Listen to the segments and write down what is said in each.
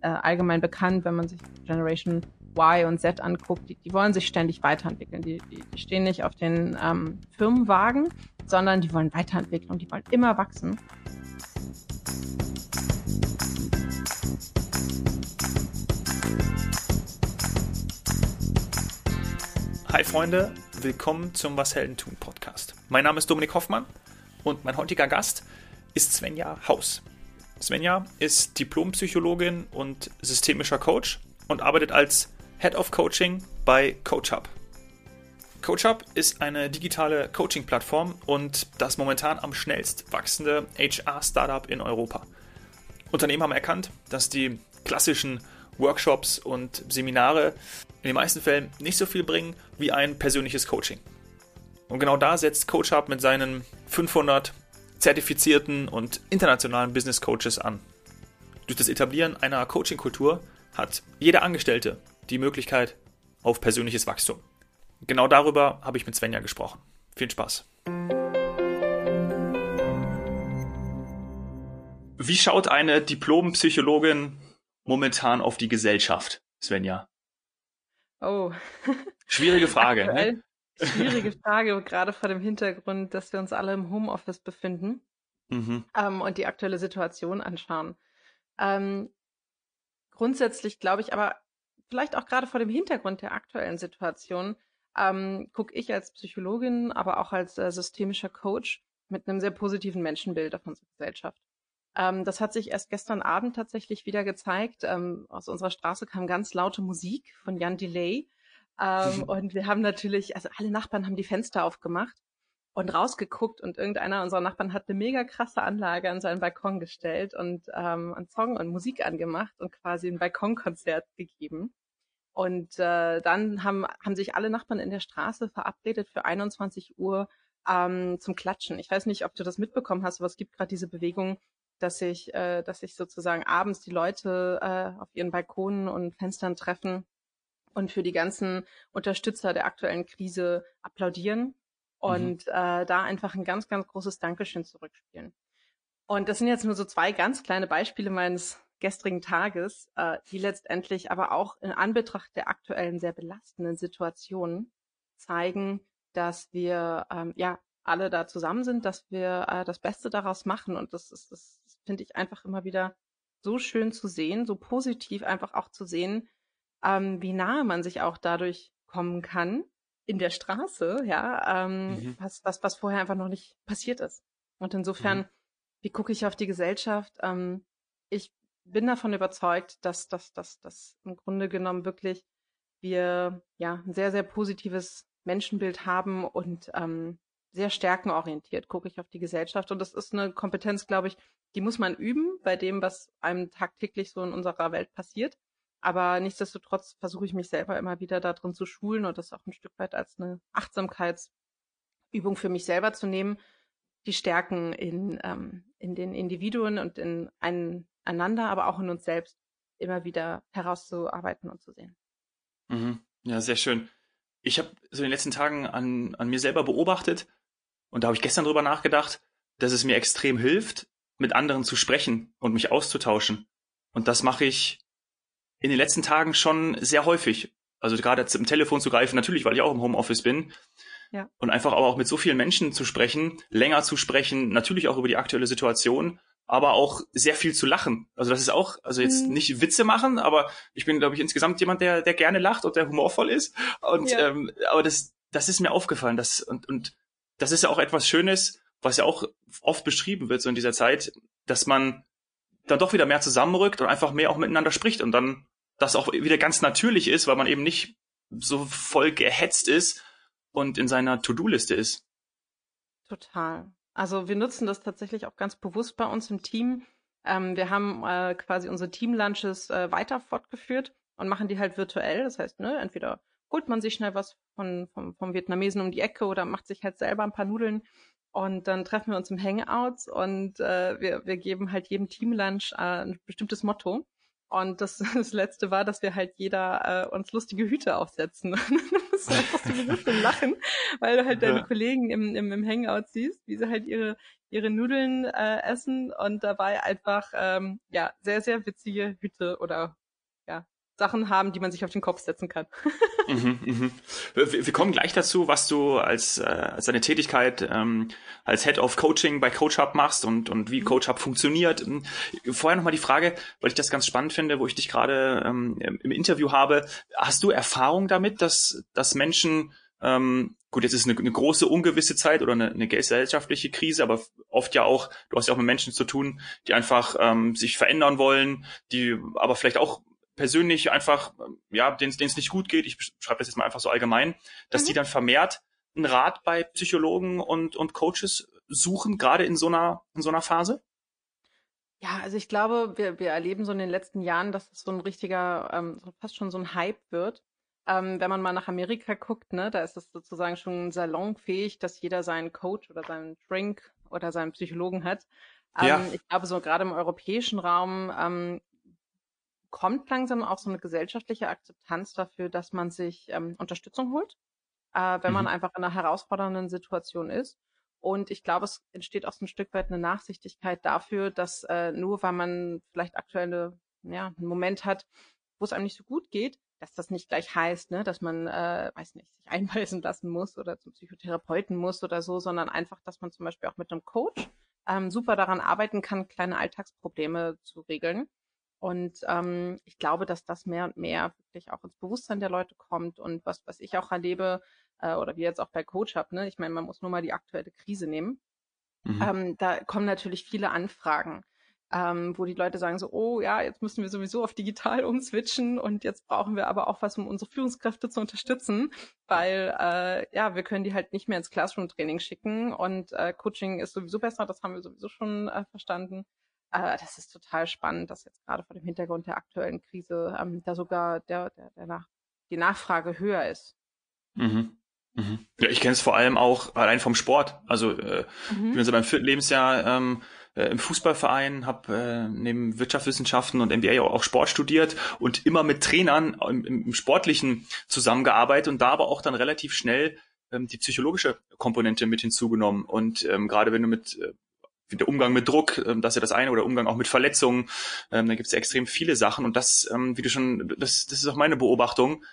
äh, allgemein bekannt, wenn man sich Generation Y und Z anguckt, die, die wollen sich ständig weiterentwickeln. Die, die, die stehen nicht auf den ähm, Firmenwagen, sondern die wollen weiterentwickeln und die wollen immer wachsen. Hi Freunde, willkommen zum Was Helden tun Podcast. Mein Name ist Dominik Hoffmann und mein heutiger Gast ist Svenja Haus. Svenja ist Diplompsychologin und systemischer Coach und arbeitet als Head of Coaching bei CoachUp. CoachUp ist eine digitale Coaching-Plattform und das momentan am schnellst wachsende HR-Startup in Europa. Unternehmen haben erkannt, dass die klassischen Workshops und Seminare in den meisten Fällen nicht so viel bringen wie ein persönliches Coaching. Und genau da setzt CoachUp mit seinen 500 zertifizierten und internationalen Business Coaches an. Durch das Etablieren einer Coaching-Kultur hat jeder Angestellte die Möglichkeit auf persönliches Wachstum. Genau darüber habe ich mit Svenja gesprochen. Viel Spaß. Wie schaut eine Diplompsychologin momentan auf die Gesellschaft, Svenja? Oh. Schwierige Frage. ne? Schwierige Frage, gerade vor dem Hintergrund, dass wir uns alle im Homeoffice befinden mhm. ähm, und die aktuelle Situation anschauen. Ähm, grundsätzlich glaube ich aber, vielleicht auch gerade vor dem Hintergrund der aktuellen Situation, ähm, gucke ich als Psychologin, aber auch als äh, systemischer Coach mit einem sehr positiven Menschenbild auf unsere Gesellschaft. Ähm, das hat sich erst gestern Abend tatsächlich wieder gezeigt. Ähm, aus unserer Straße kam ganz laute Musik von Jan Delay. Ähm, und wir haben natürlich, also alle Nachbarn haben die Fenster aufgemacht und rausgeguckt und irgendeiner unserer Nachbarn hat eine mega krasse Anlage an seinen Balkon gestellt und ähm, einen Song und Musik angemacht und quasi ein Balkonkonzert gegeben. Und äh, dann haben, haben sich alle Nachbarn in der Straße verabredet für 21 Uhr ähm, zum Klatschen. Ich weiß nicht, ob du das mitbekommen hast, aber es gibt gerade diese Bewegung, dass sich, äh, dass sich sozusagen abends die Leute äh, auf ihren Balkonen und Fenstern treffen und für die ganzen Unterstützer der aktuellen Krise applaudieren mhm. und mhm. äh, da einfach ein ganz, ganz großes Dankeschön zurückspielen. Und das sind jetzt nur so zwei ganz kleine Beispiele meines gestrigen Tages, äh, die letztendlich aber auch in Anbetracht der aktuellen sehr belastenden Situation zeigen, dass wir ähm, ja alle da zusammen sind, dass wir äh, das Beste daraus machen. Und das ist, das finde ich einfach immer wieder so schön zu sehen, so positiv einfach auch zu sehen, ähm, wie nahe man sich auch dadurch kommen kann in der Straße, ja, ähm, mhm. was, was, was vorher einfach noch nicht passiert ist. Und insofern, mhm. wie gucke ich auf die Gesellschaft? Ähm, ich bin davon überzeugt, dass dass, dass, dass im Grunde genommen wirklich wir ja ein sehr, sehr positives Menschenbild haben und ähm, sehr stärkenorientiert gucke ich auf die Gesellschaft. Und das ist eine Kompetenz, glaube ich, die muss man üben bei dem, was einem tagtäglich so in unserer Welt passiert. Aber nichtsdestotrotz versuche ich mich selber immer wieder darin zu schulen und das auch ein Stück weit als eine Achtsamkeitsübung für mich selber zu nehmen, die Stärken in, ähm, in den Individuen und in einander, aber auch in uns selbst immer wieder herauszuarbeiten und zu sehen. Mhm. Ja, sehr schön. Ich habe so in den letzten Tagen an, an mir selber beobachtet und da habe ich gestern drüber nachgedacht, dass es mir extrem hilft, mit anderen zu sprechen und mich auszutauschen. Und das mache ich in den letzten Tagen schon sehr häufig. Also gerade zum Telefon zu greifen, natürlich, weil ich auch im Homeoffice bin. Ja. Und einfach aber auch mit so vielen Menschen zu sprechen, länger zu sprechen, natürlich auch über die aktuelle Situation, aber auch sehr viel zu lachen. Also das ist auch, also jetzt mhm. nicht Witze machen, aber ich bin, glaube ich, insgesamt jemand, der, der gerne lacht und der humorvoll ist. Und ja. ähm, aber das, das ist mir aufgefallen. Das, und, und das ist ja auch etwas Schönes, was ja auch oft beschrieben wird so in dieser Zeit, dass man dann doch wieder mehr zusammenrückt und einfach mehr auch miteinander spricht und dann das auch wieder ganz natürlich ist, weil man eben nicht so voll gehetzt ist und in seiner To-Do-Liste ist. Total. Also wir nutzen das tatsächlich auch ganz bewusst bei uns im Team. Ähm, wir haben äh, quasi unsere Team-Lunches äh, weiter fortgeführt und machen die halt virtuell. Das heißt, ne, entweder holt man sich schnell was von, vom, vom Vietnamesen um die Ecke oder macht sich halt selber ein paar Nudeln und dann treffen wir uns im Hangouts und äh, wir, wir geben halt jedem Teamlunch äh, ein bestimmtes Motto. Und das, das letzte war, dass wir halt jeder äh, uns lustige Hüte aufsetzen. du musst einfach sowieso schon lachen, weil du halt deine ja. Kollegen im, im, im Hangout siehst, wie sie halt ihre ihre Nudeln äh, essen und dabei einfach ähm, ja sehr sehr witzige Hüte oder Sachen haben, die man sich auf den Kopf setzen kann. mhm, mhm. Wir, wir, kommen gleich dazu, was du als, äh, als deine Tätigkeit ähm, als Head of Coaching bei CoachHub machst und, und wie mhm. CoachHub funktioniert. Ähm, vorher nochmal die Frage, weil ich das ganz spannend finde, wo ich dich gerade ähm, im Interview habe. Hast du Erfahrung damit, dass, dass Menschen ähm, gut, jetzt ist eine, eine große ungewisse Zeit oder eine, eine, gesellschaftliche Krise, aber oft ja auch, du hast ja auch mit Menschen zu tun, die einfach ähm, sich verändern wollen, die aber vielleicht auch persönlich einfach, ja, denen es nicht gut geht, ich schreibe das jetzt mal einfach so allgemein, dass mhm. die dann vermehrt einen Rat bei Psychologen und, und Coaches suchen, gerade in so einer, in so einer Phase? Ja, also ich glaube, wir, wir erleben so in den letzten Jahren, dass es so ein richtiger, ähm, fast schon so ein Hype wird. Ähm, wenn man mal nach Amerika guckt, ne, da ist es sozusagen schon salonfähig, dass jeder seinen Coach oder seinen Drink oder seinen Psychologen hat. Ähm, ja. Ich glaube, so gerade im europäischen Raum ähm, kommt langsam auch so eine gesellschaftliche Akzeptanz dafür, dass man sich ähm, Unterstützung holt, äh, wenn mhm. man einfach in einer herausfordernden Situation ist. Und ich glaube, es entsteht auch so ein Stück weit eine Nachsichtigkeit dafür, dass äh, nur weil man vielleicht aktuelle, ja, einen Moment hat, wo es einem nicht so gut geht, dass das nicht gleich heißt, ne, dass man, äh, weiß nicht, sich einweisen lassen muss oder zum Psychotherapeuten muss oder so, sondern einfach, dass man zum Beispiel auch mit einem Coach ähm, super daran arbeiten kann, kleine Alltagsprobleme zu regeln und ähm, ich glaube, dass das mehr und mehr wirklich auch ins Bewusstsein der Leute kommt. Und was, was ich auch erlebe, äh, oder wie jetzt auch bei Coach habe, ne, ich meine, man muss nur mal die aktuelle Krise nehmen. Mhm. Ähm, da kommen natürlich viele Anfragen, ähm, wo die Leute sagen so, oh ja, jetzt müssen wir sowieso auf digital umswitchen und jetzt brauchen wir aber auch was, um unsere Führungskräfte zu unterstützen, weil äh, ja, wir können die halt nicht mehr ins Classroom-Training schicken und äh, Coaching ist sowieso besser, das haben wir sowieso schon äh, verstanden. Äh, das ist total spannend, dass jetzt gerade vor dem Hintergrund der aktuellen Krise ähm, da sogar der, der, der nach, die Nachfrage höher ist. Mhm. Mhm. Ja, ich kenne es vor allem auch allein vom Sport. Also äh, mhm. ich bin so beim vierten Lebensjahr ähm, äh, im Fußballverein, habe äh, neben Wirtschaftswissenschaften und MBA auch, auch Sport studiert und immer mit Trainern im, im Sportlichen zusammengearbeitet und da aber auch dann relativ schnell ähm, die psychologische Komponente mit hinzugenommen. Und ähm, gerade wenn du mit äh, der Umgang mit Druck, ähm, das ist ja das eine, oder Umgang auch mit Verletzungen. Ähm, da gibt es ja extrem viele Sachen. Und das, ähm, wie du schon, das, das ist auch meine Beobachtung,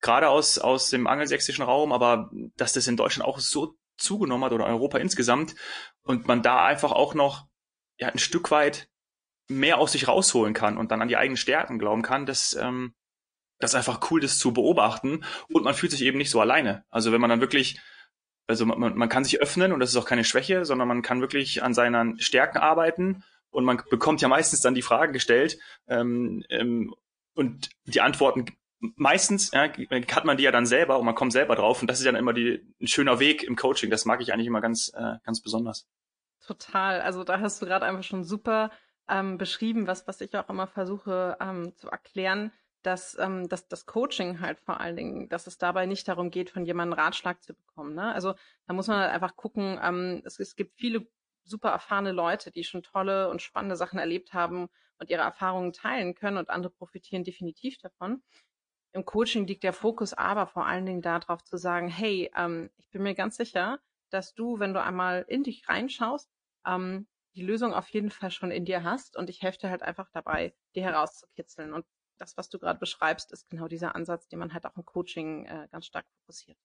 gerade aus, aus dem angelsächsischen Raum, aber dass das in Deutschland auch so zugenommen hat oder Europa insgesamt und man da einfach auch noch ja, ein Stück weit mehr aus sich rausholen kann und dann an die eigenen Stärken glauben kann, dass ähm, das einfach cool ist zu beobachten und man fühlt sich eben nicht so alleine. Also wenn man dann wirklich also man, man kann sich öffnen und das ist auch keine Schwäche, sondern man kann wirklich an seinen Stärken arbeiten und man bekommt ja meistens dann die Fragen gestellt ähm, ähm, und die Antworten meistens ja, hat man die ja dann selber und man kommt selber drauf und das ist ja dann immer die, ein schöner Weg im Coaching. Das mag ich eigentlich immer ganz, äh, ganz besonders. Total. Also da hast du gerade einfach schon super ähm, beschrieben, was, was ich auch immer versuche ähm, zu erklären dass, ähm, dass das Coaching halt vor allen Dingen, dass es dabei nicht darum geht, von jemandem Ratschlag zu bekommen. Ne? Also da muss man halt einfach gucken, ähm, es, es gibt viele super erfahrene Leute, die schon tolle und spannende Sachen erlebt haben und ihre Erfahrungen teilen können und andere profitieren definitiv davon. Im Coaching liegt der Fokus aber vor allen Dingen darauf zu sagen, hey, ähm, ich bin mir ganz sicher, dass du, wenn du einmal in dich reinschaust, ähm, die Lösung auf jeden Fall schon in dir hast und ich helfe dir halt einfach dabei, die herauszukitzeln. Und das, was du gerade beschreibst, ist genau dieser Ansatz, den man halt auch im Coaching äh, ganz stark fokussiert.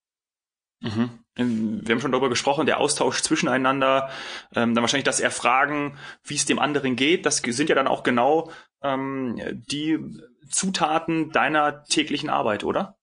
Mhm. Wir haben schon darüber gesprochen, der Austausch zwischeneinander, ähm, dann wahrscheinlich das Erfragen, wie es dem anderen geht. Das sind ja dann auch genau ähm, die Zutaten deiner täglichen Arbeit, oder?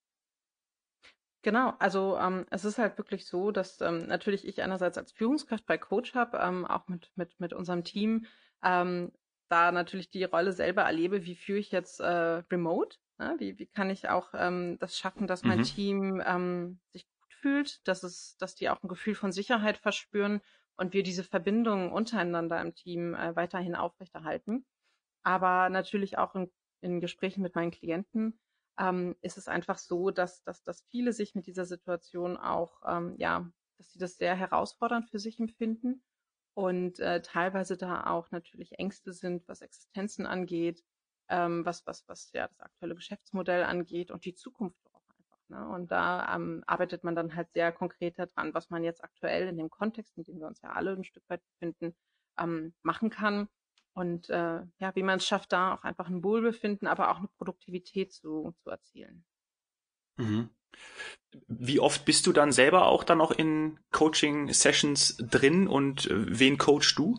Genau, also ähm, es ist halt wirklich so, dass ähm, natürlich ich einerseits als Führungskraft bei Coach habe, ähm, auch mit, mit, mit unserem Team, ähm, da natürlich die Rolle selber erlebe, wie führe ich jetzt äh, remote? Ne? Wie, wie kann ich auch ähm, das schaffen, dass mein mhm. Team ähm, sich gut fühlt, dass es, dass die auch ein Gefühl von Sicherheit verspüren und wir diese Verbindungen untereinander im Team äh, weiterhin aufrechterhalten. Aber natürlich auch in, in Gesprächen mit meinen Klienten ähm, ist es einfach so, dass, dass, dass viele sich mit dieser Situation auch, ähm, ja, dass sie das sehr herausfordernd für sich empfinden und äh, teilweise da auch natürlich Ängste sind, was Existenzen angeht. ähm, was, was, was ja das aktuelle Geschäftsmodell angeht und die Zukunft auch einfach. Ne? Und da ähm, arbeitet man dann halt sehr konkret daran, was man jetzt aktuell in dem Kontext, in dem wir uns ja alle ein Stück weit befinden, ähm, machen kann. Und äh, ja, wie man es schafft, da auch einfach ein Wohlbefinden, aber auch eine Produktivität zu, zu erzielen. Mhm. Wie oft bist du dann selber auch dann noch in Coaching-Sessions drin und äh, wen coachst du?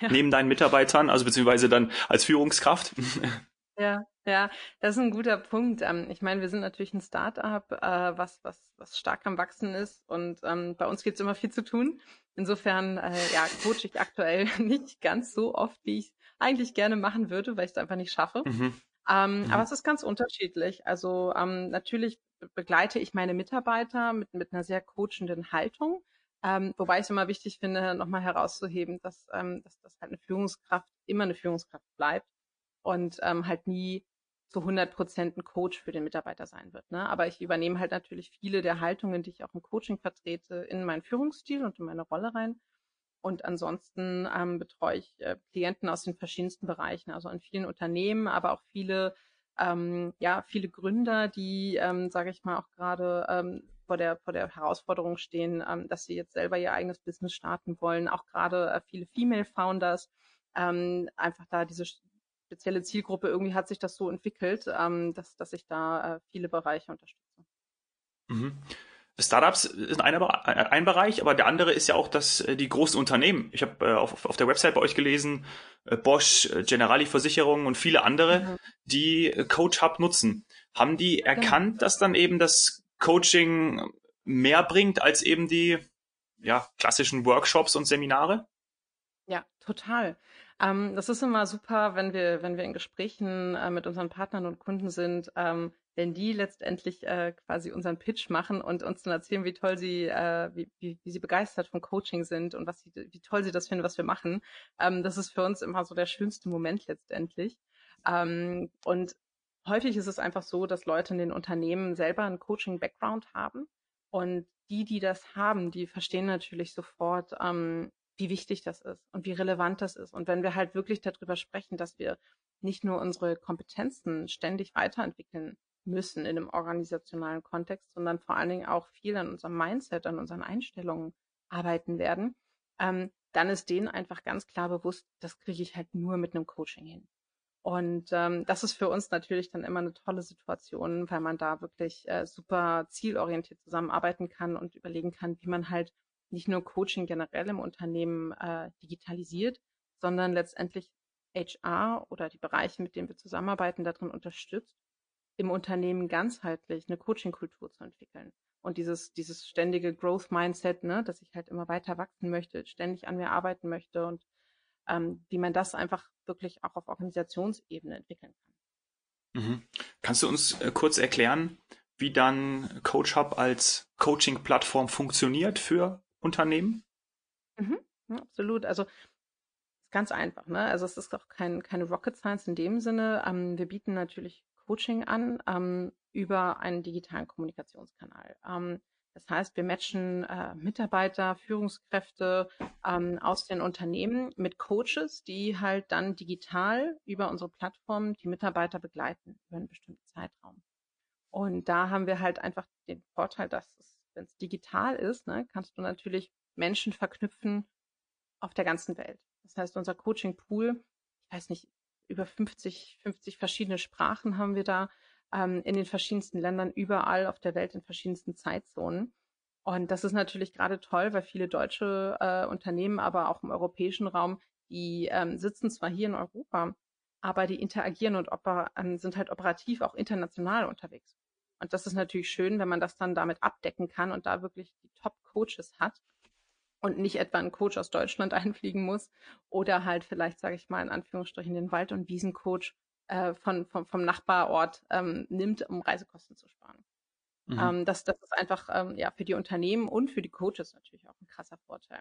Ja. Neben deinen Mitarbeitern, also beziehungsweise dann als Führungskraft? Ja, ja, das ist ein guter Punkt. Ähm, ich meine, wir sind natürlich ein Start-up, äh, was, was, was stark am Wachsen ist und ähm, bei uns gibt es immer viel zu tun. Insofern, äh, ja, coache ich aktuell nicht ganz so oft, wie ich eigentlich gerne machen würde, weil ich es einfach nicht schaffe. Mhm. Ähm, mhm. Aber es ist ganz unterschiedlich. Also ähm, natürlich begleite ich meine Mitarbeiter mit, mit einer sehr coachenden Haltung. Ähm, wobei ich es immer wichtig finde, nochmal herauszuheben, dass, ähm, dass, dass halt eine Führungskraft immer eine Führungskraft bleibt und ähm, halt nie zu 100 Prozent ein Coach für den Mitarbeiter sein wird. Ne? Aber ich übernehme halt natürlich viele der Haltungen, die ich auch im Coaching vertrete, in meinen Führungsstil und in meine Rolle rein. Und ansonsten ähm, betreue ich äh, Klienten aus den verschiedensten Bereichen, also in vielen Unternehmen, aber auch viele, ähm, ja, viele Gründer, die, ähm, sage ich mal, auch gerade ähm, vor der vor der Herausforderung stehen, ähm, dass sie jetzt selber ihr eigenes Business starten wollen. Auch gerade äh, viele Female Founders, ähm, einfach da diese spezielle Zielgruppe irgendwie hat sich das so entwickelt, ähm, dass dass ich da äh, viele Bereiche unterstütze. Mhm. Startups ist ein, ein Bereich, aber der andere ist ja auch das, äh, die großen Unternehmen. Ich habe äh, auf, auf der Website bei euch gelesen, äh, Bosch, äh, Generali Versicherung und viele andere, mhm. die äh, Coach Hub nutzen. Haben die genau. erkannt, genau. dass dann eben das Coaching mehr bringt als eben die ja, klassischen Workshops und Seminare? Ja, total. Ähm, das ist immer super, wenn wir, wenn wir in Gesprächen äh, mit unseren Partnern und Kunden sind, ähm, wenn die letztendlich äh, quasi unseren Pitch machen und uns dann erzählen, wie toll sie, äh, wie, wie, wie sie begeistert vom Coaching sind und was sie, wie toll sie das finden, was wir machen. Ähm, das ist für uns immer so der schönste Moment letztendlich. Ähm, und häufig ist es einfach so, dass Leute in den Unternehmen selber einen Coaching-Background haben. Und die, die das haben, die verstehen natürlich sofort, ähm, wie wichtig das ist und wie relevant das ist. Und wenn wir halt wirklich darüber sprechen, dass wir nicht nur unsere Kompetenzen ständig weiterentwickeln müssen in einem organisationalen Kontext, sondern vor allen Dingen auch viel an unserem Mindset, an unseren Einstellungen arbeiten werden, ähm, dann ist denen einfach ganz klar bewusst, das kriege ich halt nur mit einem Coaching hin. Und ähm, das ist für uns natürlich dann immer eine tolle Situation, weil man da wirklich äh, super zielorientiert zusammenarbeiten kann und überlegen kann, wie man halt nicht nur Coaching generell im Unternehmen äh, digitalisiert, sondern letztendlich HR oder die Bereiche, mit denen wir zusammenarbeiten, darin unterstützt, im Unternehmen ganzheitlich eine Coaching-Kultur zu entwickeln. Und dieses, dieses ständige Growth-Mindset, ne, dass ich halt immer weiter wachsen möchte, ständig an mir arbeiten möchte und ähm, wie man das einfach wirklich auch auf Organisationsebene entwickeln kann. Mhm. Kannst du uns äh, kurz erklären, wie dann Coach Hub als Coaching-Plattform funktioniert für Unternehmen? Mhm. Ja, absolut. Also ganz einfach. Ne? Also es ist auch kein, keine Rocket Science in dem Sinne. Ähm, wir bieten natürlich Coaching an ähm, über einen digitalen Kommunikationskanal. Ähm, das heißt, wir matchen äh, Mitarbeiter, Führungskräfte ähm, aus den Unternehmen mit Coaches, die halt dann digital über unsere Plattform die Mitarbeiter begleiten über einen bestimmten Zeitraum. Und da haben wir halt einfach den Vorteil, dass es, wenn es digital ist, ne, kannst du natürlich Menschen verknüpfen auf der ganzen Welt. Das heißt, unser Coaching-Pool, ich weiß nicht, über 50, 50 verschiedene Sprachen haben wir da ähm, in den verschiedensten Ländern überall auf der Welt in verschiedensten Zeitzonen. Und das ist natürlich gerade toll, weil viele deutsche äh, Unternehmen, aber auch im europäischen Raum, die ähm, sitzen zwar hier in Europa, aber die interagieren und ähm, sind halt operativ auch international unterwegs. Und das ist natürlich schön, wenn man das dann damit abdecken kann und da wirklich die Top-Coaches hat und nicht etwa ein Coach aus Deutschland einfliegen muss oder halt vielleicht, sage ich mal in Anführungsstrichen, den Wald- und Wiesencoach äh, von, vom, vom Nachbarort ähm, nimmt, um Reisekosten zu sparen. Mhm. Ähm, das, das ist einfach ähm, ja für die Unternehmen und für die Coaches natürlich auch ein krasser Vorteil.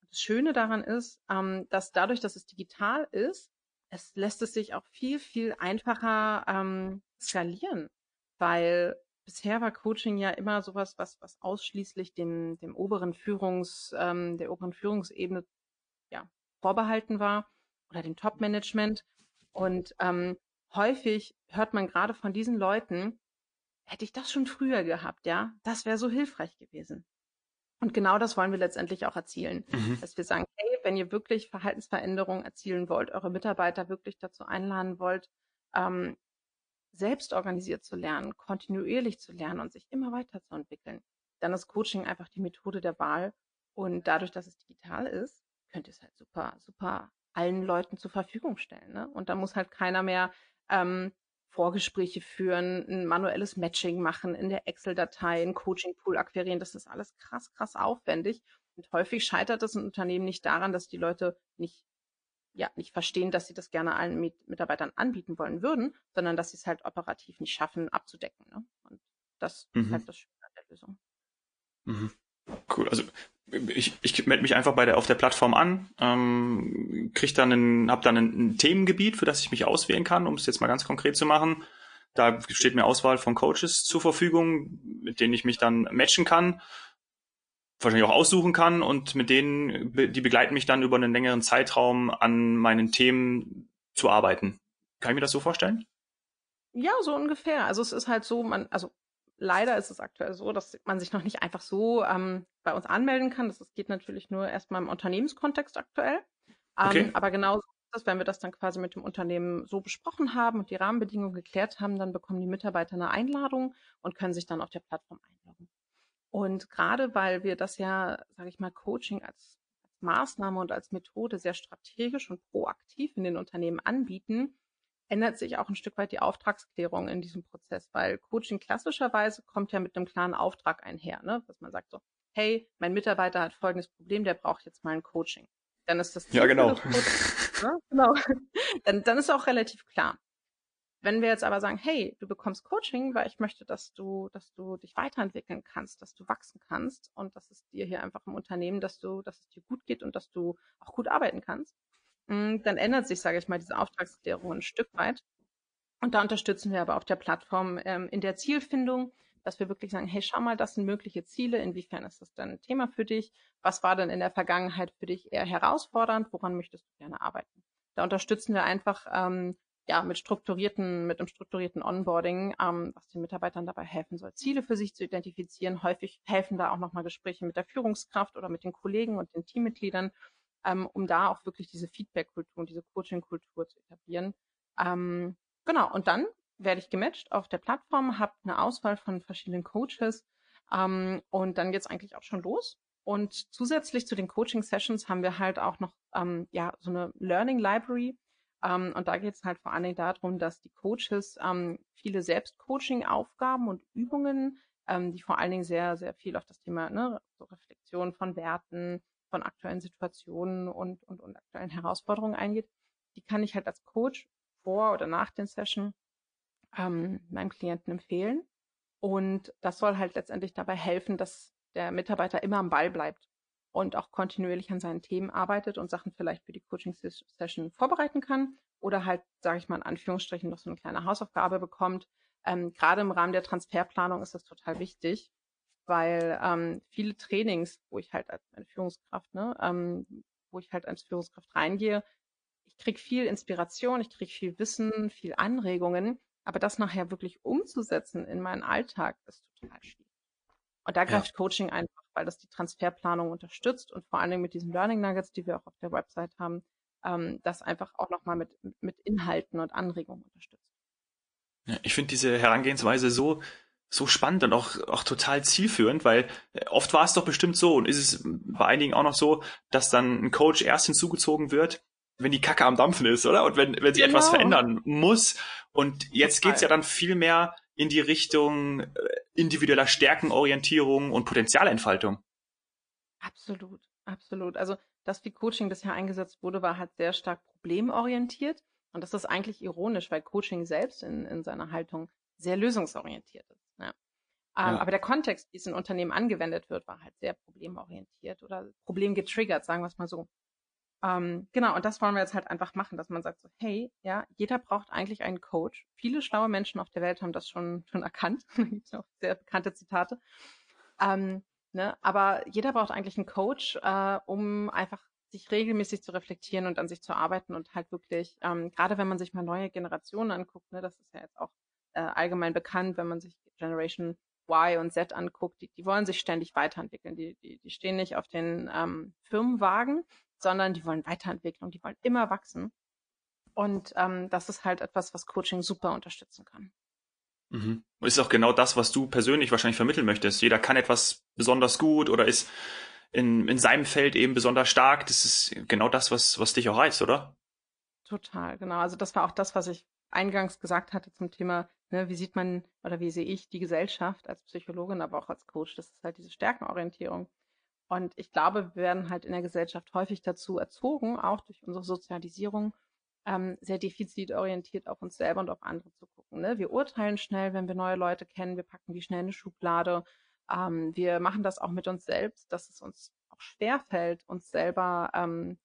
Und das Schöne daran ist, ähm, dass dadurch, dass es digital ist, es lässt es sich auch viel, viel einfacher ähm, skalieren, weil bisher war Coaching ja immer sowas, was, was ausschließlich dem, dem oberen Führungs, ähm, der oberen Führungsebene ja, vorbehalten war oder dem Top-Management. Und ähm, häufig hört man gerade von diesen Leuten, hätte ich das schon früher gehabt, ja, das wäre so hilfreich gewesen. Und genau das wollen wir letztendlich auch erzielen, mhm. dass wir sagen, hey, wenn ihr wirklich Verhaltensveränderungen erzielen wollt, eure Mitarbeiter wirklich dazu einladen wollt, ähm, selbst organisiert zu lernen, kontinuierlich zu lernen und sich immer weiterzuentwickeln, dann ist Coaching einfach die Methode der Wahl. Und dadurch, dass es digital ist, könnt ihr es halt super, super allen Leuten zur Verfügung stellen. Ne? Und da muss halt keiner mehr ähm, Vorgespräche führen, ein manuelles Matching machen in der Excel-Datei, ein Coaching-Pool akquirieren. Das ist alles krass, krass aufwendig. Und häufig scheitert das in Unternehmen nicht daran, dass die Leute nicht, ja, nicht verstehen, dass sie das gerne allen Mitarbeitern anbieten wollen würden, sondern dass sie es halt operativ nicht schaffen, abzudecken. Ne? Und das mhm. ist halt das Schöne an der Lösung. Mhm. Cool. Also ich, ich melde mich einfach bei der auf der Plattform an, ähm, krieg dann einen, hab dann ein, ein Themengebiet, für das ich mich auswählen kann, um es jetzt mal ganz konkret zu machen. Da steht mir Auswahl von Coaches zur Verfügung, mit denen ich mich dann matchen kann, wahrscheinlich auch aussuchen kann und mit denen, die begleiten mich dann über einen längeren Zeitraum an meinen Themen zu arbeiten. Kann ich mir das so vorstellen? Ja, so ungefähr. Also es ist halt so, man, also leider ist es aktuell so, dass man sich noch nicht einfach so ähm, bei uns anmelden kann. Das, das geht natürlich nur erstmal im Unternehmenskontext aktuell. Ähm, okay. Aber genauso ist es, wenn wir das dann quasi mit dem Unternehmen so besprochen haben und die Rahmenbedingungen geklärt haben, dann bekommen die Mitarbeiter eine Einladung und können sich dann auf der Plattform einloggen. Und gerade weil wir das ja, sage ich mal, Coaching als, als Maßnahme und als Methode sehr strategisch und proaktiv in den Unternehmen anbieten, ändert sich auch ein Stück weit die Auftragsklärung in diesem Prozess, weil Coaching klassischerweise kommt ja mit einem klaren Auftrag einher, ne? dass man sagt so, hey, mein Mitarbeiter hat folgendes Problem, der braucht jetzt mal ein Coaching. Dann ist das Ziel ja genau, Coaching, ne? genau. Dann, dann ist auch relativ klar. Wenn wir jetzt aber sagen, hey, du bekommst Coaching, weil ich möchte, dass du, dass du dich weiterentwickeln kannst, dass du wachsen kannst und dass es dir hier einfach im Unternehmen, dass du, dass es dir gut geht und dass du auch gut arbeiten kannst, hm, dann ändert sich, sage ich mal, diese Auftragsklärung ein Stück weit. Und da unterstützen wir aber auf der Plattform ähm, in der Zielfindung, dass wir wirklich sagen, hey, schau mal, das sind mögliche Ziele, inwiefern ist das denn ein Thema für dich? Was war denn in der Vergangenheit für dich eher herausfordernd? Woran möchtest du gerne arbeiten? Da unterstützen wir einfach ähm, ja mit strukturierten, mit einem strukturierten Onboarding, ähm, was den Mitarbeitern dabei helfen soll, Ziele für sich zu identifizieren. Häufig helfen da auch nochmal Gespräche mit der Führungskraft oder mit den Kollegen und den Teammitgliedern, ähm, um da auch wirklich diese Feedback-Kultur und diese Coaching-Kultur zu etablieren. Ähm, genau, und dann werde ich gematcht auf der Plattform, habe eine Auswahl von verschiedenen Coaches ähm, und dann geht's eigentlich auch schon los. Und zusätzlich zu den Coaching-Sessions haben wir halt auch noch ähm, ja so eine Learning Library. Ähm, und da geht es halt vor allen Dingen darum, dass die Coaches ähm, viele Selbstcoaching-Aufgaben und Übungen, ähm, die vor allen Dingen sehr, sehr viel auf das Thema ne, so Reflexion von Werten, von aktuellen Situationen und, und, und aktuellen Herausforderungen eingeht, die kann ich halt als Coach vor oder nach den Session ähm, meinem Klienten empfehlen. Und das soll halt letztendlich dabei helfen, dass der Mitarbeiter immer am Ball bleibt und auch kontinuierlich an seinen Themen arbeitet und Sachen vielleicht für die Coaching-Session vorbereiten kann oder halt, sage ich mal in Anführungsstrichen, noch so eine kleine Hausaufgabe bekommt. Ähm, Gerade im Rahmen der Transferplanung ist das total wichtig, weil ähm, viele Trainings, wo ich halt als Führungskraft, ne, ähm, wo ich halt als Führungskraft reingehe, ich kriege viel Inspiration, ich kriege viel Wissen, viel Anregungen, aber das nachher wirklich umzusetzen in meinen Alltag ist total schwierig. Und da greift ja. Coaching einfach, weil das die Transferplanung unterstützt und vor allen Dingen mit diesen Learning Nuggets, die wir auch auf der Website haben, ähm, das einfach auch nochmal mit, mit Inhalten und Anregungen unterstützt. Ja, ich finde diese Herangehensweise so so spannend und auch, auch total zielführend, weil äh, oft war es doch bestimmt so und ist es bei einigen auch noch so, dass dann ein Coach erst hinzugezogen wird, wenn die Kacke am Dampfen ist, oder? Und wenn, wenn sie genau. etwas verändern muss. Und jetzt geht's ja dann viel mehr in die Richtung äh, individueller Stärkenorientierung und Potenzialentfaltung. Absolut, absolut. Also das, wie Coaching bisher eingesetzt wurde, war halt sehr stark problemorientiert. Und das ist eigentlich ironisch, weil Coaching selbst in, in seiner Haltung sehr lösungsorientiert ist. Ne? Ähm, ja. Aber der Kontext, wie es in Unternehmen angewendet wird, war halt sehr problemorientiert oder problemgetriggert, sagen wir es mal so. Ähm, genau, und das wollen wir jetzt halt einfach machen, dass man sagt so, hey, ja, jeder braucht eigentlich einen Coach. Viele schlaue Menschen auf der Welt haben das schon, schon erkannt. da gibt es auch sehr bekannte Zitate. Ähm, ne? Aber jeder braucht eigentlich einen Coach, äh, um einfach sich regelmäßig zu reflektieren und an sich zu arbeiten und halt wirklich, ähm, gerade wenn man sich mal neue Generationen anguckt, ne, das ist ja jetzt auch äh, allgemein bekannt, wenn man sich Generation Y und Z anguckt, die, die wollen sich ständig weiterentwickeln. Die, die, die stehen nicht auf den ähm, Firmenwagen, sondern die wollen Weiterentwicklung, die wollen immer wachsen. Und ähm, das ist halt etwas, was Coaching super unterstützen kann. Mhm. Ist auch genau das, was du persönlich wahrscheinlich vermitteln möchtest. Jeder kann etwas besonders gut oder ist in, in seinem Feld eben besonders stark. Das ist genau das, was, was dich auch reizt, oder? Total, genau. Also das war auch das, was ich eingangs gesagt hatte zum Thema, ne, wie sieht man oder wie sehe ich die Gesellschaft als Psychologin, aber auch als Coach. Das ist halt diese Stärkenorientierung. Und ich glaube, wir werden halt in der Gesellschaft häufig dazu erzogen, auch durch unsere Sozialisierung, ähm, sehr defizitorientiert auf uns selber und auf andere zu gucken. Ne? Wir urteilen schnell, wenn wir neue Leute kennen, wir packen die schnell in eine Schublade. Ähm, wir machen das auch mit uns selbst, dass es uns auch schwerfällt, uns selber ähm,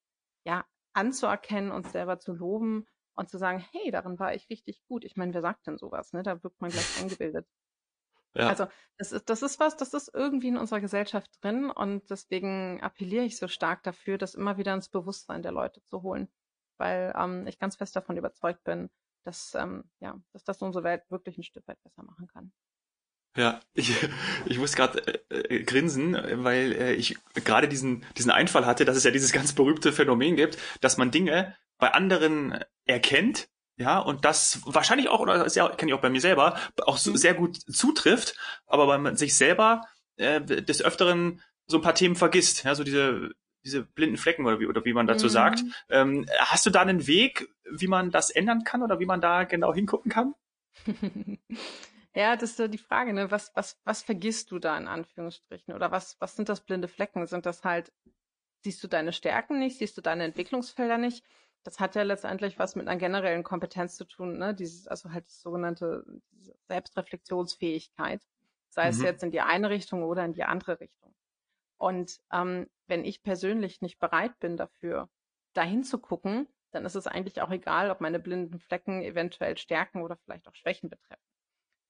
ja, anzuerkennen, uns selber zu loben und zu sagen, hey, darin war ich richtig gut. Ich meine, wer sagt denn sowas? Ne? Da wirkt man gleich eingebildet. Ja. Also das ist, das ist was, das ist irgendwie in unserer Gesellschaft drin und deswegen appelliere ich so stark dafür, das immer wieder ins Bewusstsein der Leute zu holen, weil ähm, ich ganz fest davon überzeugt bin, dass, ähm, ja, dass das unsere Welt wirklich ein Stück weit besser machen kann. Ja, ich, ich muss gerade äh, äh, grinsen, weil äh, ich gerade diesen, diesen Einfall hatte, dass es ja dieses ganz berühmte Phänomen gibt, dass man Dinge bei anderen erkennt, ja, und das wahrscheinlich auch, oder das kenne ich auch bei mir selber, auch so mhm. sehr gut zutrifft, aber weil man sich selber äh, des Öfteren so ein paar Themen vergisst, ja, so diese diese blinden Flecken oder wie, oder wie man dazu mhm. sagt. Ähm, hast du da einen Weg, wie man das ändern kann oder wie man da genau hingucken kann? Ja, das ist ja die Frage, ne? Was, was, was vergisst du da in Anführungsstrichen? Oder was, was sind das blinde Flecken? Sind das halt, siehst du deine Stärken nicht, siehst du deine Entwicklungsfelder nicht? Das hat ja letztendlich was mit einer generellen Kompetenz zu tun, ne? Dieses, also halt das sogenannte Selbstreflexionsfähigkeit. Sei mhm. es jetzt in die eine Richtung oder in die andere Richtung. Und ähm, wenn ich persönlich nicht bereit bin dafür, dahin zu gucken, dann ist es eigentlich auch egal, ob meine blinden Flecken eventuell Stärken oder vielleicht auch Schwächen betreffen.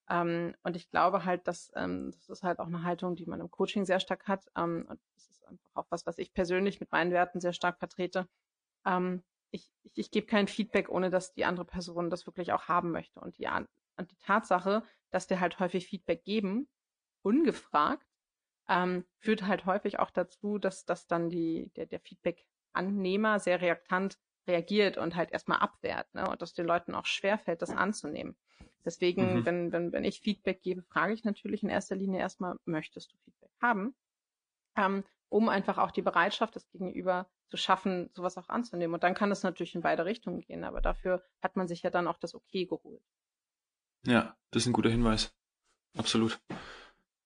Ähm, und ich glaube halt, dass ähm, das ist halt auch eine Haltung, die man im Coaching sehr stark hat. Ähm, und das ist einfach auch was, was ich persönlich mit meinen Werten sehr stark vertrete. Ähm, ich, ich, ich gebe kein Feedback, ohne dass die andere Person das wirklich auch haben möchte. Und die, und die Tatsache, dass wir halt häufig Feedback geben, ungefragt, ähm, führt halt häufig auch dazu, dass, dass dann die, der, der Feedback-Annehmer sehr reaktant reagiert und halt erstmal abwehrt, ne? Und dass den Leuten auch schwerfällt, das anzunehmen. Deswegen, mhm. wenn, wenn, wenn ich Feedback gebe, frage ich natürlich in erster Linie erstmal, möchtest du Feedback haben? Ähm, um einfach auch die Bereitschaft des Gegenüber zu schaffen, sowas auch anzunehmen. Und dann kann es natürlich in beide Richtungen gehen, aber dafür hat man sich ja dann auch das Okay geholt. Ja, das ist ein guter Hinweis. Absolut.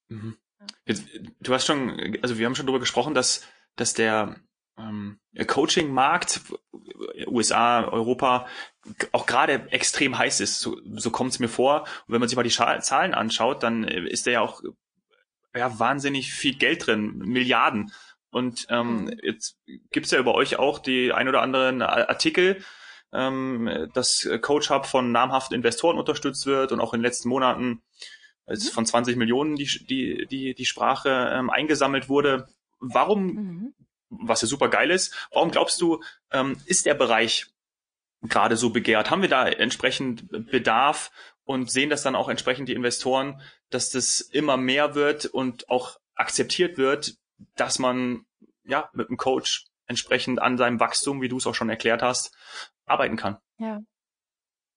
Mhm. Jetzt, du hast schon, also wir haben schon darüber gesprochen, dass, dass der ähm, Coaching-Markt, USA, Europa, auch gerade extrem heiß ist. So, so kommt es mir vor. Und wenn man sich mal die Scha Zahlen anschaut, dann ist da ja auch ja, wahnsinnig viel Geld drin, Milliarden. Und ähm, mhm. jetzt gibt's ja über euch auch die ein oder anderen Artikel, ähm, dass Coach Hub von namhaften Investoren unterstützt wird und auch in den letzten Monaten als mhm. von 20 Millionen die, die, die, die Sprache ähm, eingesammelt wurde. Warum mhm was ja super geil ist. Warum glaubst du, ähm, ist der Bereich gerade so begehrt? Haben wir da entsprechend Bedarf und sehen das dann auch entsprechend die Investoren, dass das immer mehr wird und auch akzeptiert wird, dass man ja mit einem Coach entsprechend an seinem Wachstum, wie du es auch schon erklärt hast, arbeiten kann. Ja.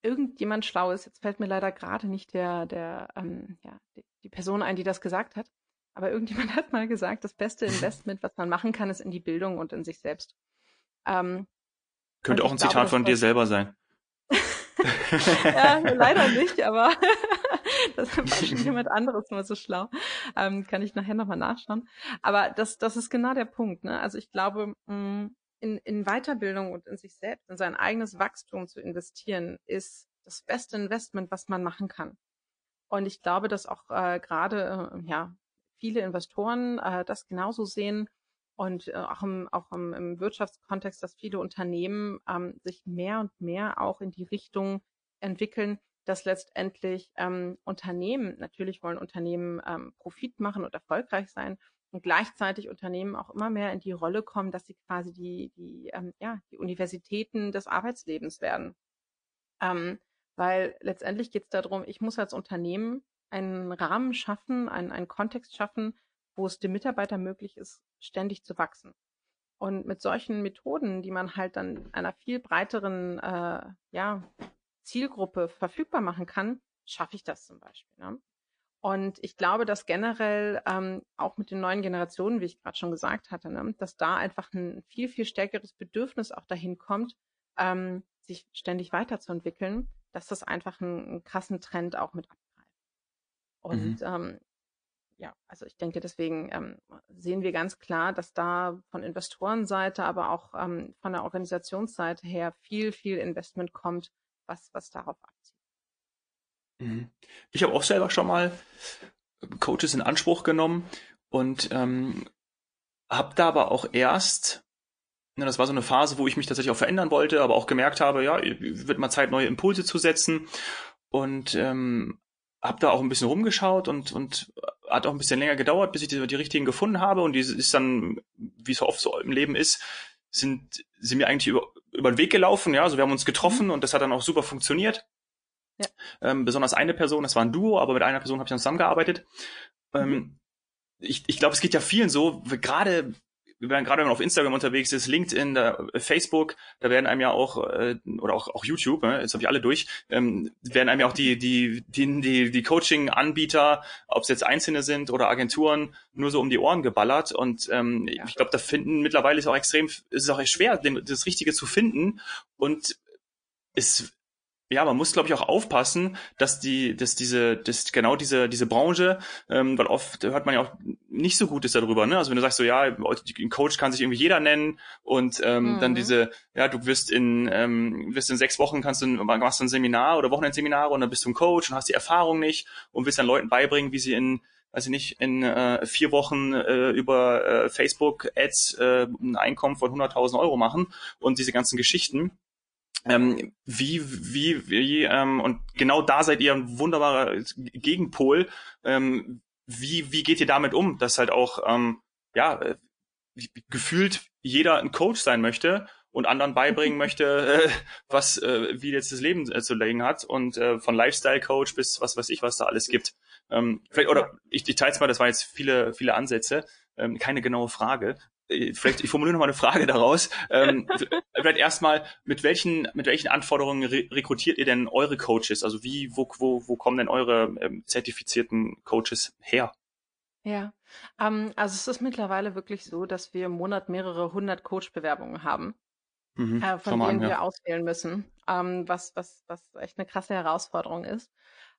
Irgendjemand schlau ist, jetzt fällt mir leider gerade nicht der, der, ähm, ja, die, die Person ein, die das gesagt hat. Aber irgendjemand hat mal gesagt, das beste Investment, was man machen kann, ist in die Bildung und in sich selbst. Ähm, Könnte auch ein glaube, Zitat von dir selber sein. ja, leider nicht, aber das war schon jemand anderes mal so schlau. Ähm, kann ich nachher nochmal nachschauen. Aber das, das ist genau der Punkt. Ne? Also ich glaube, mm, in, in Weiterbildung und in sich selbst, in sein eigenes Wachstum zu investieren, ist das beste Investment, was man machen kann. Und ich glaube, dass auch äh, gerade äh, ja viele Investoren äh, das genauso sehen und äh, auch, im, auch im, im Wirtschaftskontext, dass viele Unternehmen ähm, sich mehr und mehr auch in die Richtung entwickeln, dass letztendlich ähm, Unternehmen, natürlich wollen Unternehmen ähm, Profit machen und erfolgreich sein, und gleichzeitig Unternehmen auch immer mehr in die Rolle kommen, dass sie quasi die, die, ähm, ja, die Universitäten des Arbeitslebens werden. Ähm, weil letztendlich geht es darum, ich muss als Unternehmen einen Rahmen schaffen, einen, einen Kontext schaffen, wo es dem Mitarbeiter möglich ist, ständig zu wachsen. Und mit solchen Methoden, die man halt dann einer viel breiteren äh, ja, Zielgruppe verfügbar machen kann, schaffe ich das zum Beispiel. Ne? Und ich glaube, dass generell ähm, auch mit den neuen Generationen, wie ich gerade schon gesagt hatte, ne, dass da einfach ein viel, viel stärkeres Bedürfnis auch dahin kommt, ähm, sich ständig weiterzuentwickeln, dass das einfach einen, einen krassen Trend auch mit abgreift. Und mhm. ähm, ja, also ich denke, deswegen ähm, sehen wir ganz klar, dass da von Investorenseite, aber auch ähm, von der Organisationsseite her viel, viel Investment kommt, was, was darauf abzieht. Mhm. Ich habe auch selber schon mal Coaches in Anspruch genommen und ähm, habe da aber auch erst, ne, das war so eine Phase, wo ich mich tatsächlich auch verändern wollte, aber auch gemerkt habe, ja, wird mal Zeit, neue Impulse zu setzen und ähm, habe da auch ein bisschen rumgeschaut und und hat auch ein bisschen länger gedauert, bis ich die, die richtigen gefunden habe und die ist dann, wie es so oft so im Leben ist, sind sind mir eigentlich über über den Weg gelaufen, ja, also wir haben uns getroffen mhm. und das hat dann auch super funktioniert. Ja. Ähm, besonders eine Person, das war ein Duo, aber mit einer Person habe ich dann zusammengearbeitet. Ähm, mhm. ich ich glaube, es geht ja vielen so, gerade werden gerade wenn man auf Instagram unterwegs ist, LinkedIn, da, äh, Facebook, da werden einem ja auch äh, oder auch auch YouTube, äh, jetzt habe ich alle durch, ähm, werden einem ja auch die die die die, die Coaching-Anbieter, ob es jetzt Einzelne sind oder Agenturen, nur so um die Ohren geballert und ähm, ja. ich glaube, da finden mittlerweile ist auch extrem, ist es auch echt schwer, das Richtige zu finden und es ja, man muss, glaube ich, auch aufpassen, dass die, dass diese, dass genau diese, diese Branche, ähm, weil oft hört man ja auch nicht so Gutes darüber, ne? Also wenn du sagst so, ja, ein Coach kann sich irgendwie jeder nennen und ähm, mhm. dann diese, ja, du wirst in, ähm, wirst in sechs Wochen kannst du machst du ein Seminar oder Wochenendseminare und dann bist du ein Coach und hast die Erfahrung nicht und willst dann Leuten beibringen, wie sie in weiß ich nicht, in äh, vier Wochen äh, über äh, Facebook Ads äh, ein Einkommen von 100.000 Euro machen und diese ganzen Geschichten ähm, wie, wie, wie, ähm, und genau da seid ihr ein wunderbarer Gegenpol. Ähm, wie, wie geht ihr damit um, dass halt auch, ähm, ja, äh, gefühlt jeder ein Coach sein möchte und anderen beibringen möchte, äh, was, äh, wie jetzt das Leben äh, zu legen hat und äh, von Lifestyle-Coach bis was weiß ich, was da alles gibt. Ähm, vielleicht, oder ich, ich teile es mal, das waren jetzt viele, viele Ansätze, ähm, keine genaue Frage. Äh, vielleicht, ich formuliere noch mal eine Frage daraus. Ähm, vielleicht erstmal, mit welchen, mit welchen Anforderungen re rekrutiert ihr denn eure Coaches? Also wie, wo, wo, wo kommen denn eure ähm, zertifizierten Coaches her? Ja, ähm, also es ist mittlerweile wirklich so, dass wir im Monat mehrere hundert Coach-Bewerbungen haben, mhm, äh, von denen an, ja. wir auswählen müssen, ähm, was, was, was echt eine krasse Herausforderung ist.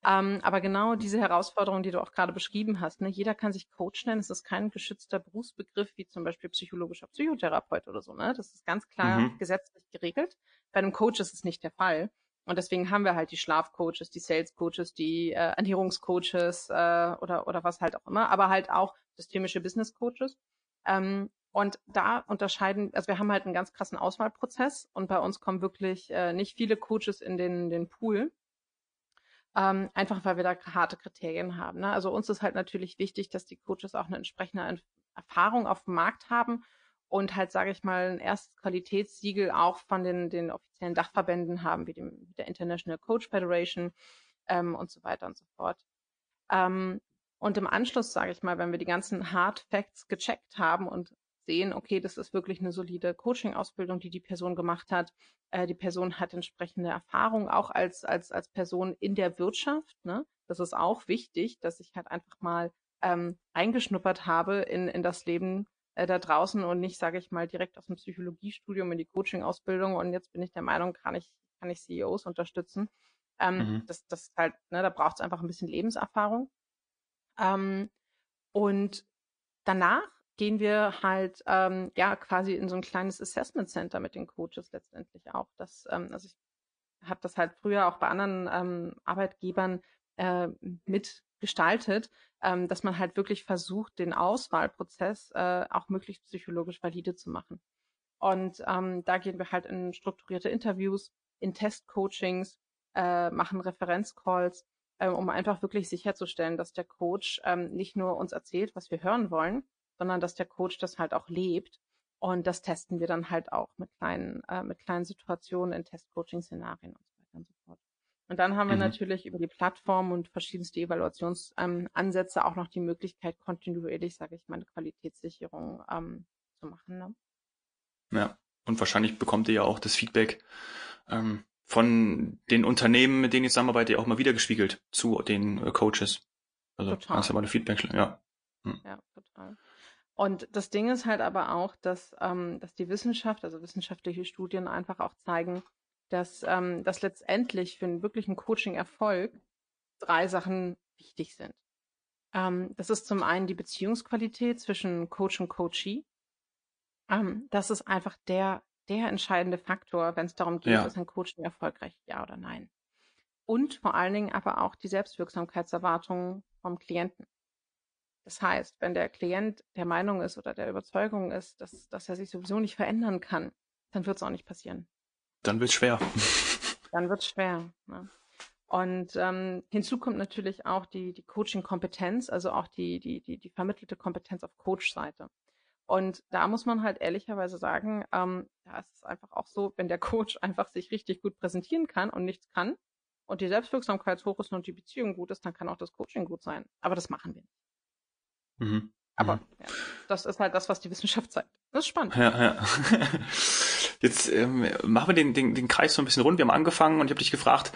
Ähm, aber genau diese Herausforderung, die du auch gerade beschrieben hast, ne, jeder kann sich Coach nennen. Es ist kein geschützter Berufsbegriff wie zum Beispiel psychologischer Psychotherapeut oder so. Ne? Das ist ganz klar mhm. gesetzlich geregelt. Bei einem Coach ist es nicht der Fall. Und deswegen haben wir halt die Schlafcoaches, die Salescoaches, die äh, Ernährungscoaches äh, oder, oder was halt auch immer, aber halt auch systemische Business Coaches. Ähm, und da unterscheiden, also wir haben halt einen ganz krassen Auswahlprozess und bei uns kommen wirklich äh, nicht viele Coaches in den, den Pool, ähm, einfach weil wir da harte Kriterien haben. Ne? Also uns ist halt natürlich wichtig, dass die Coaches auch eine entsprechende Erfahrung auf dem Markt haben und halt, sage ich mal, ein erstes Qualitätssiegel auch von den, den offiziellen Dachverbänden haben, wie dem, der International Coach Federation ähm, und so weiter und so fort. Ähm, und im Anschluss, sage ich mal, wenn wir die ganzen Hard Facts gecheckt haben und sehen, okay, das ist wirklich eine solide Coaching-Ausbildung, die die Person gemacht hat. Äh, die Person hat entsprechende Erfahrung auch als, als, als Person in der Wirtschaft. Ne? Das ist auch wichtig, dass ich halt einfach mal ähm, eingeschnuppert habe in, in das Leben äh, da draußen und nicht, sage ich mal, direkt aus dem Psychologiestudium in die Coaching-Ausbildung und jetzt bin ich der Meinung, kann ich, kann ich CEOs unterstützen. Ähm, mhm. Das, das halt, ne, da braucht es einfach ein bisschen Lebenserfahrung. Ähm, und danach gehen wir halt ähm, ja quasi in so ein kleines Assessment Center mit den Coaches letztendlich auch. Das, ähm, also ich habe das halt früher auch bei anderen ähm, Arbeitgebern äh, mitgestaltet, ähm, dass man halt wirklich versucht, den Auswahlprozess äh, auch möglichst psychologisch valide zu machen. Und ähm, da gehen wir halt in strukturierte Interviews, in Testcoachings, äh, machen Referenzcalls, äh, um einfach wirklich sicherzustellen, dass der Coach ähm, nicht nur uns erzählt, was wir hören wollen, sondern dass der Coach das halt auch lebt. Und das testen wir dann halt auch mit kleinen, äh, mit kleinen Situationen in Test-Coaching-Szenarien und so weiter und so fort. Und dann haben wir mhm. natürlich über die Plattform und verschiedenste Evaluationsansätze ähm, auch noch die Möglichkeit, kontinuierlich, sage ich mal, eine Qualitätssicherung ähm, zu machen. Ne? Ja, und wahrscheinlich bekommt ihr ja auch das Feedback ähm, von den Unternehmen, mit denen ihr zusammenarbeitet, auch mal wieder gespiegelt zu den äh, Coaches. Also total. hast du mal eine Feedback, ja. Hm. Ja, total. Und das Ding ist halt aber auch, dass, ähm, dass die Wissenschaft, also wissenschaftliche Studien einfach auch zeigen, dass, ähm, dass letztendlich für einen wirklichen Coaching-Erfolg drei Sachen wichtig sind. Ähm, das ist zum einen die Beziehungsqualität zwischen Coach und Coachee. Ähm, das ist einfach der, der entscheidende Faktor, wenn es darum geht, ja. ist ein Coaching erfolgreich, ja oder nein. Und vor allen Dingen aber auch die Selbstwirksamkeitserwartungen vom Klienten. Das heißt, wenn der Klient der Meinung ist oder der Überzeugung ist, dass, dass er sich sowieso nicht verändern kann, dann wird es auch nicht passieren. Dann wird es schwer. Dann wird es schwer. Ne? Und ähm, hinzu kommt natürlich auch die, die Coaching-Kompetenz, also auch die, die, die, die vermittelte Kompetenz auf Coach-Seite. Und da muss man halt ehrlicherweise sagen, ähm, da ist es einfach auch so, wenn der Coach einfach sich richtig gut präsentieren kann und nichts kann und die Selbstwirksamkeit hoch ist und die Beziehung gut ist, dann kann auch das Coaching gut sein. Aber das machen wir nicht. Mhm. Aber mhm. Ja, das ist halt das, was die Wissenschaft zeigt. Das ist spannend. Ja, ja. Jetzt ähm, machen wir den, den, den Kreis so ein bisschen rund. Wir haben angefangen und ich habe dich gefragt,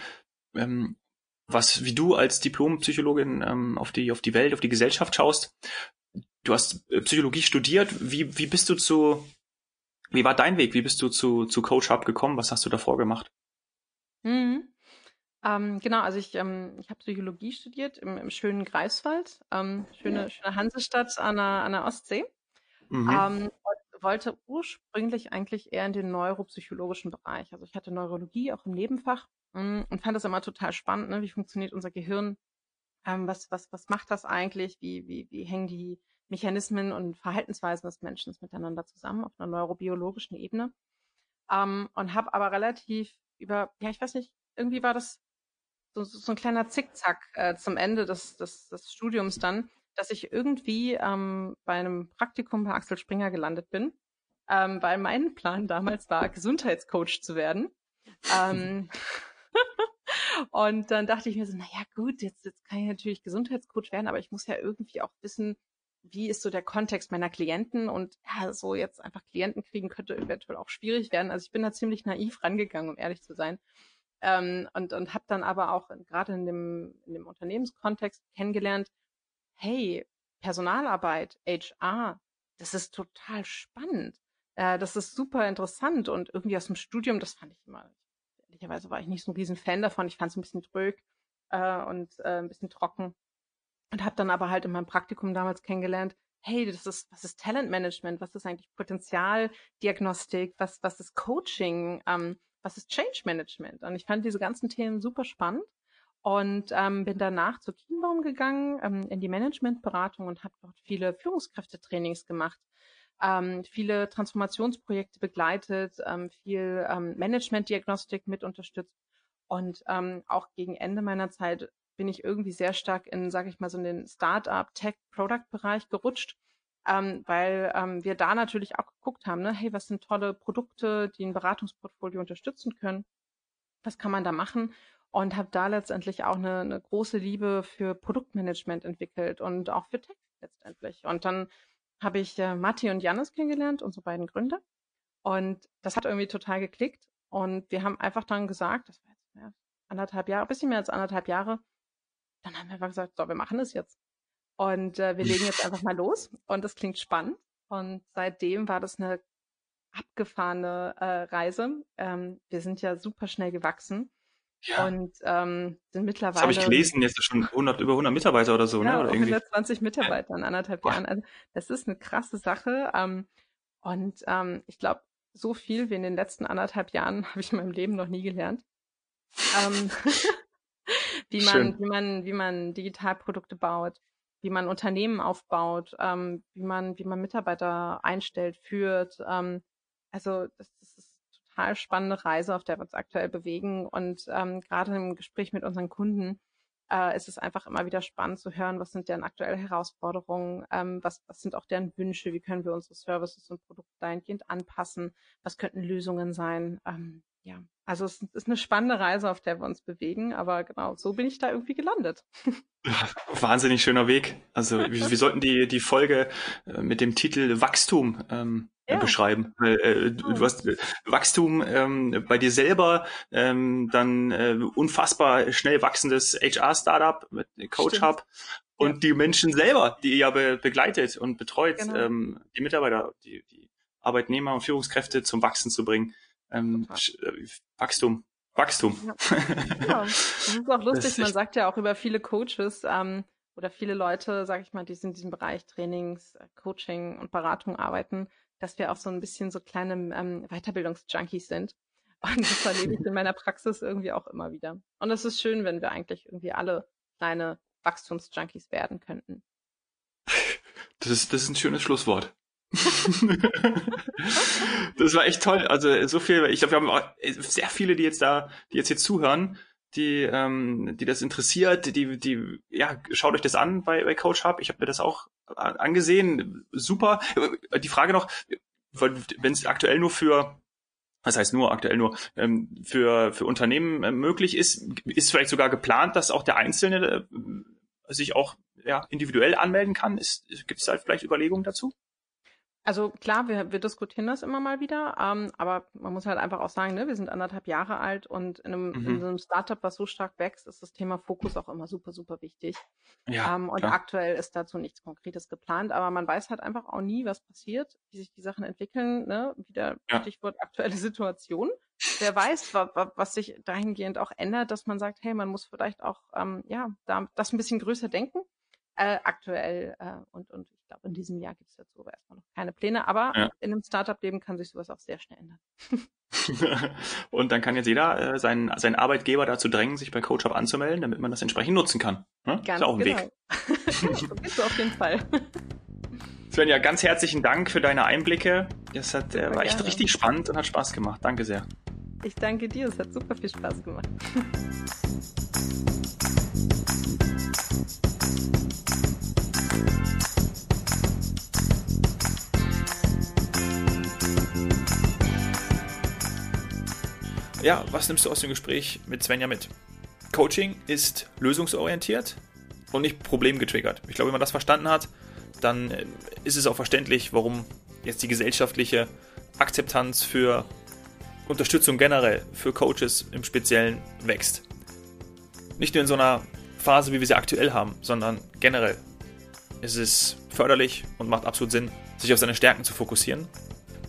ähm, was, wie du als Diplompsychologin ähm, auf die auf die Welt, auf die Gesellschaft schaust. Du hast äh, Psychologie studiert. Wie wie bist du zu wie war dein Weg? Wie bist du zu zu Coach Hub gekommen? Was hast du davor gemacht? Mhm. Ähm, genau, also ich, ähm, ich habe Psychologie studiert im, im schönen Greifswald, ähm, schöne, schöne Hansestadt an der, an der Ostsee. Mhm. Ähm, und wollte ursprünglich eigentlich eher in den neuropsychologischen Bereich. Also ich hatte Neurologie auch im Nebenfach mh, mm, und fand das immer total spannend, ne? wie funktioniert unser Gehirn, ähm, was, was, was macht das eigentlich, wie, wie, wie hängen die Mechanismen und Verhaltensweisen des Menschen miteinander zusammen auf einer neurobiologischen Ebene. Ähm, und habe aber relativ über, ja, ich weiß nicht, irgendwie war das so, so ein kleiner Zickzack äh, zum Ende des, des, des Studiums dann, dass ich irgendwie ähm, bei einem Praktikum bei Axel Springer gelandet bin, ähm, weil mein Plan damals war, Gesundheitscoach zu werden. Ähm, und dann dachte ich mir so, naja gut, jetzt, jetzt kann ich natürlich Gesundheitscoach werden, aber ich muss ja irgendwie auch wissen, wie ist so der Kontext meiner Klienten und ja, so jetzt einfach Klienten kriegen könnte eventuell auch schwierig werden. Also ich bin da ziemlich naiv rangegangen, um ehrlich zu sein. Ähm, und und habe dann aber auch gerade in dem, in dem Unternehmenskontext kennengelernt, hey, Personalarbeit, HR, das ist total spannend. Äh, das ist super interessant und irgendwie aus dem Studium, das fand ich immer, ehrlicherweise war ich nicht so ein riesen Fan davon. Ich fand es ein bisschen trög äh, und äh, ein bisschen trocken. Und habe dann aber halt in meinem Praktikum damals kennengelernt, hey, das ist, was ist Talentmanagement, was ist eigentlich Potenzialdiagnostik, was, was ist Coaching, ähm, was ist Change Management? Und ich fand diese ganzen Themen super spannend und ähm, bin danach zu Kienbaum gegangen ähm, in die Managementberatung und habe dort viele Führungskräftetrainings gemacht, ähm, viele Transformationsprojekte begleitet, ähm, viel ähm, Managementdiagnostik mit unterstützt und ähm, auch gegen Ende meiner Zeit bin ich irgendwie sehr stark in, sage ich mal, so in den Startup, Tech, Product-Bereich gerutscht ähm, weil ähm, wir da natürlich auch geguckt haben, ne, hey, was sind tolle Produkte, die ein Beratungsportfolio unterstützen können? Was kann man da machen? Und habe da letztendlich auch eine, eine große Liebe für Produktmanagement entwickelt und auch für Tech letztendlich. Und dann habe ich äh, Matti und Janis kennengelernt, unsere beiden Gründer. Und das hat irgendwie total geklickt. Und wir haben einfach dann gesagt, das war jetzt ja, anderthalb Jahre, bisschen mehr als anderthalb Jahre, dann haben wir einfach gesagt, so, wir machen es jetzt. Und äh, wir legen jetzt einfach mal los und das klingt spannend. Und seitdem war das eine abgefahrene äh, Reise. Ähm, wir sind ja super schnell gewachsen. Ja. Und ähm, sind mittlerweile. Das habe ich gelesen, jetzt schon 100, über 100 Mitarbeiter oder so, ne? ja, ne? Oder 120 Mitarbeiter in anderthalb Boah. Jahren. Also, das ist eine krasse Sache. Ähm, und ähm, ich glaube, so viel wie in den letzten anderthalb Jahren habe ich in meinem Leben noch nie gelernt. ähm, wie man, wie man, wie man Digitalprodukte baut, wie man Unternehmen aufbaut, ähm, wie man, wie man Mitarbeiter einstellt, führt. Ähm, also das, das ist total spannende Reise, auf der wir uns aktuell bewegen. Und ähm, gerade im Gespräch mit unseren Kunden äh, ist es einfach immer wieder spannend zu hören, was sind deren aktuelle Herausforderungen, ähm, was, was sind auch deren Wünsche, wie können wir unsere Services und Produkte dahingehend anpassen, was könnten Lösungen sein. Ähm, ja, also es ist eine spannende Reise, auf der wir uns bewegen, aber genau, so bin ich da irgendwie gelandet. Wahnsinnig schöner Weg. Also wir, wir sollten die, die Folge äh, mit dem Titel Wachstum ähm, ja. beschreiben. Weil, äh, du, du hast äh, Wachstum ähm, bei dir selber, ähm, dann äh, unfassbar schnell wachsendes HR-Startup mit Coach Hub und ja. die Menschen selber, die ihr ja be begleitet und betreut, genau. ähm, die Mitarbeiter, die, die Arbeitnehmer und Führungskräfte zum Wachsen zu bringen. Ähm, äh, Wachstum. Wachstum. Ja. ja. Das ist auch lustig. Man sagt ja auch über viele Coaches ähm, oder viele Leute, sag ich mal, die in diesem Bereich Trainings, äh, Coaching und Beratung arbeiten, dass wir auch so ein bisschen so kleine ähm, Weiterbildungsjunkies sind. Und das erlebe ich in meiner Praxis irgendwie auch immer wieder. Und es ist schön, wenn wir eigentlich irgendwie alle kleine Wachstumsjunkies werden könnten. Das ist, das ist ein schönes Schlusswort. das war echt toll. Also so viel, ich glaube, wir haben auch sehr viele, die jetzt da, die jetzt hier zuhören, die, ähm, die das interessiert, die, die, ja, schaut euch das an bei, bei Coach Hub. Ich habe mir das auch angesehen. Super. Die Frage noch, wenn es aktuell nur für was heißt nur aktuell nur ähm, für für Unternehmen äh, möglich ist, ist vielleicht sogar geplant, dass auch der Einzelne äh, sich auch ja, individuell anmelden kann. Gibt es da vielleicht Überlegungen dazu? Also klar, wir, wir diskutieren das immer mal wieder, ähm, aber man muss halt einfach auch sagen, ne, wir sind anderthalb Jahre alt und in einem, mhm. in einem Startup, was so stark wächst, ist das Thema Fokus auch immer super, super wichtig. Ja, ähm, und klar. aktuell ist dazu nichts Konkretes geplant, aber man weiß halt einfach auch nie, was passiert, wie sich die Sachen entwickeln, ne? Wieder ja. Stichwort aktuelle Situation. Wer weiß, wa, was sich dahingehend auch ändert, dass man sagt, hey, man muss vielleicht auch ähm, ja, da, das ein bisschen größer denken äh, aktuell. Äh, und, und in diesem Jahr gibt es dazu aber erstmal noch keine Pläne. Aber ja. in einem Startup-Leben kann sich sowas auch sehr schnell ändern. und dann kann jetzt jeder äh, seinen, seinen Arbeitgeber dazu drängen, sich bei CoachUp anzumelden, damit man das entsprechend nutzen kann. Ne? Ganz ist auch ein genau. Weg. so auf jeden Fall. Svenja, ganz herzlichen Dank für deine Einblicke. Das hat, äh, war echt gerne. richtig spannend und hat Spaß gemacht. Danke sehr. Ich danke dir, es hat super viel Spaß gemacht. Ja, was nimmst du aus dem Gespräch mit Svenja mit? Coaching ist lösungsorientiert und nicht problemgetriggert. Ich glaube, wenn man das verstanden hat, dann äh, ist es auch verständlich, warum jetzt die gesellschaftliche Akzeptanz für Unterstützung generell, für Coaches im Speziellen wächst. Nicht nur in so einer Phase, wie wir sie aktuell haben, sondern generell ist es förderlich und macht absolut Sinn, sich auf seine Stärken zu fokussieren,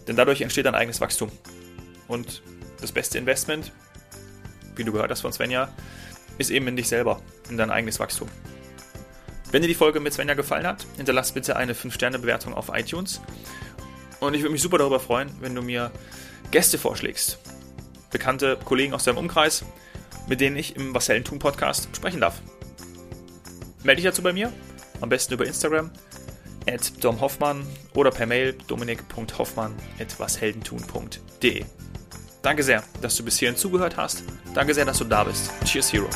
denn dadurch entsteht ein eigenes Wachstum. Und das beste Investment, wie du gehört hast von Svenja, ist eben in dich selber, in dein eigenes Wachstum. Wenn dir die Folge mit Svenja gefallen hat, hinterlass bitte eine 5-Sterne-Bewertung auf iTunes. Und ich würde mich super darüber freuen, wenn du mir Gäste vorschlägst. Bekannte Kollegen aus deinem Umkreis, mit denen ich im Was Helden Podcast sprechen darf. Melde dich dazu bei mir, am besten über Instagram, at domhoffmann oder per Mail dominik.hoffmann at washeldentun.de. Danke sehr, dass du bis hierhin zugehört hast. Danke sehr, dass du da bist. Cheers, Hero.